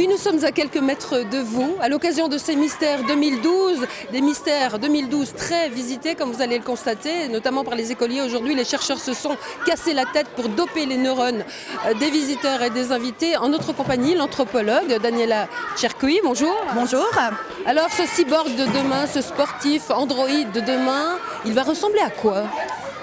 Oui, nous sommes à quelques mètres de vous, à l'occasion de ces mystères 2012, des mystères 2012 très visités, comme vous allez le constater, notamment par les écoliers. Aujourd'hui, les chercheurs se sont cassés la tête pour doper les neurones euh, des visiteurs et des invités. En notre compagnie, l'anthropologue Daniela Cherkoui. Bonjour. Bonjour. Alors, ce cyborg de demain, ce sportif androïde de demain, il va ressembler à quoi?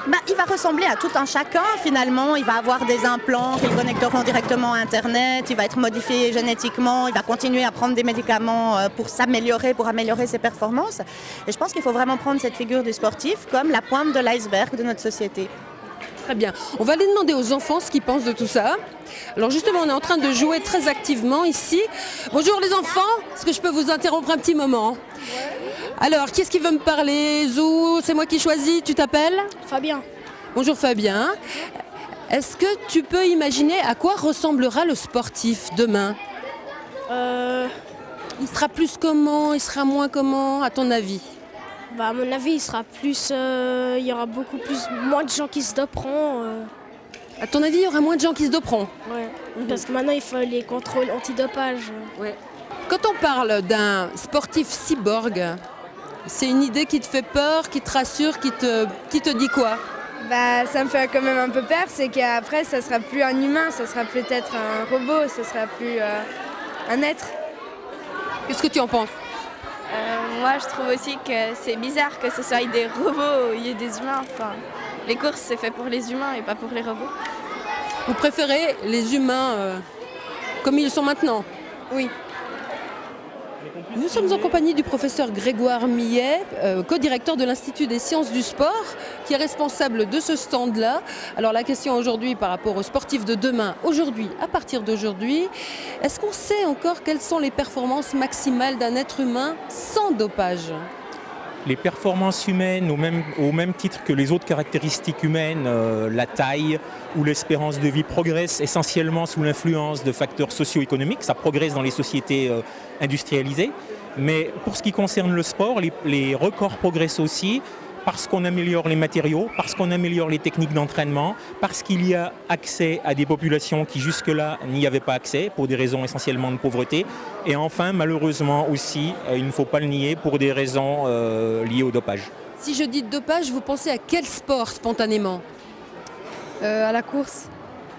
Bah, il va ressembler à tout un chacun finalement. Il va avoir des implants qui le connecteront directement à Internet. Il va être modifié génétiquement. Il va continuer à prendre des médicaments euh, pour s'améliorer, pour améliorer ses performances. Et je pense qu'il faut vraiment prendre cette figure du sportif comme la pointe de l'iceberg de notre société. Très bien. On va aller demander aux enfants ce qu'ils pensent de tout ça. Alors justement, on est en train de jouer très activement ici. Bonjour les enfants, est-ce que je peux vous interrompre un petit moment? Alors, qui est-ce qui veut me parler? Zou, c'est moi qui choisis, tu t'appelles? Fabien. Bonjour Fabien. Est-ce que tu peux imaginer à quoi ressemblera le sportif demain? Euh, Il sera plus comment? Il sera moins comment, à ton avis? Bah, à mon avis, il sera plus. euh, il y aura beaucoup plus. moins de gens qui se doperont. euh, À ton avis, il y aura moins de gens qui se doperont ouais. Parce que maintenant, il faut les contrôles antidopage. Quand on parle d'un sportif cyborg, c'est une idée qui te fait peur, qui te rassure, qui te, qui te dit quoi? Bah, ça me fait quand même un peu peur, c'est qu'après, ça sera plus un humain, ça sera peut-être un robot, ça sera plus euh, un être. Qu'est-ce que tu en penses? Moi, je trouve aussi que c'est bizarre que ce soit des robots, il y ait des humains. Enfin, les courses, c'est fait pour les humains et pas pour les robots. Vous préférez les humains euh, comme ils sont maintenant? Oui. Nous sommes en compagnie du professeur Grégoire Millet, euh, co-directeur de l'Institut des sciences du sport, qui est responsable de ce stand-là. Alors la question aujourd'hui par rapport aux sportifs de demain, aujourd'hui, à partir d'aujourd'hui, est-ce qu'on sait encore quelles sont les performances maximales d'un être humain sans dopage? Les performances humaines, au même, titre que les autres caractéristiques humaines, euh, la taille ou l'espérance de vie progressent essentiellement sous l'influence de facteurs socio-économiques. Ça progresse dans les sociétés euh, industrialisées. Mais pour ce qui concerne le sport, les records progressent aussi parce qu'on améliore les matériaux, parce qu'on améliore les techniques d'entraînement, parce qu'il y a accès à des populations qui jusque-là n'y avaient pas accès pour des raisons essentiellement de pauvreté. Et enfin, malheureusement aussi, euh, il ne faut pas le nier, pour des raisons euh, liées au dopage. Si je dis dopage, vous pensez à quel sport spontanément? Euh, à la course,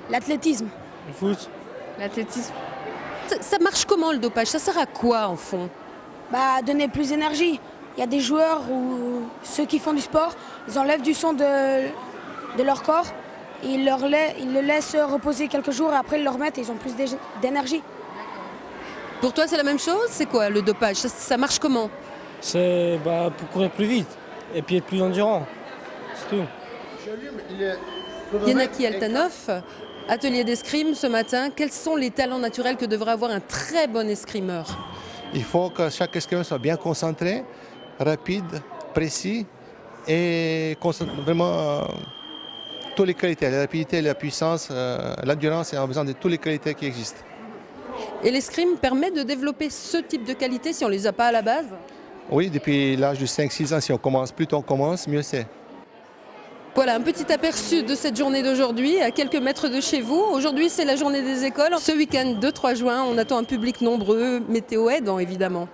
L'athlétisme. Le foot, l'athlétisme. ça, ça marche comment le dopage? Ça sert à quoi en fond? Bah, donner plus d'énergie. Il y a des joueurs ou ceux qui font du sport, ils enlèvent du sang de, de leur corps. Et ils, leur la- ils le laissent reposer quelques jours et après ils le remettent et ils ont plus d'é- d'énergie. Pour toi, c'est la même chose? C'est quoi le dopage? Ça, ça marche comment? C'est bah, pour courir plus vite et puis être plus endurant. C'est tout. Yanaki Altanov, atelier d'escrime ce matin. Quels sont les talents naturels que devrait avoir un très bon escrimeur? Il faut que chaque escrimeur soit bien concentré, rapide, précis et concentre- vraiment euh, toutes les qualités, la rapidité, la puissance, euh, l'endurance, et on a besoin de toutes les qualités qui existent. Et l'escrime permet de développer ce type de qualité si on ne les a pas à la base? Oui, depuis l'âge de 5-6 ans, si on commence, plus tôt on commence, mieux c'est. Voilà un petit aperçu de cette journée d'aujourd'hui à quelques mètres de chez vous. Aujourd'hui, c'est la journée des écoles. Ce week-end 2-3 juin, on attend un public nombreux, météo aidant évidemment.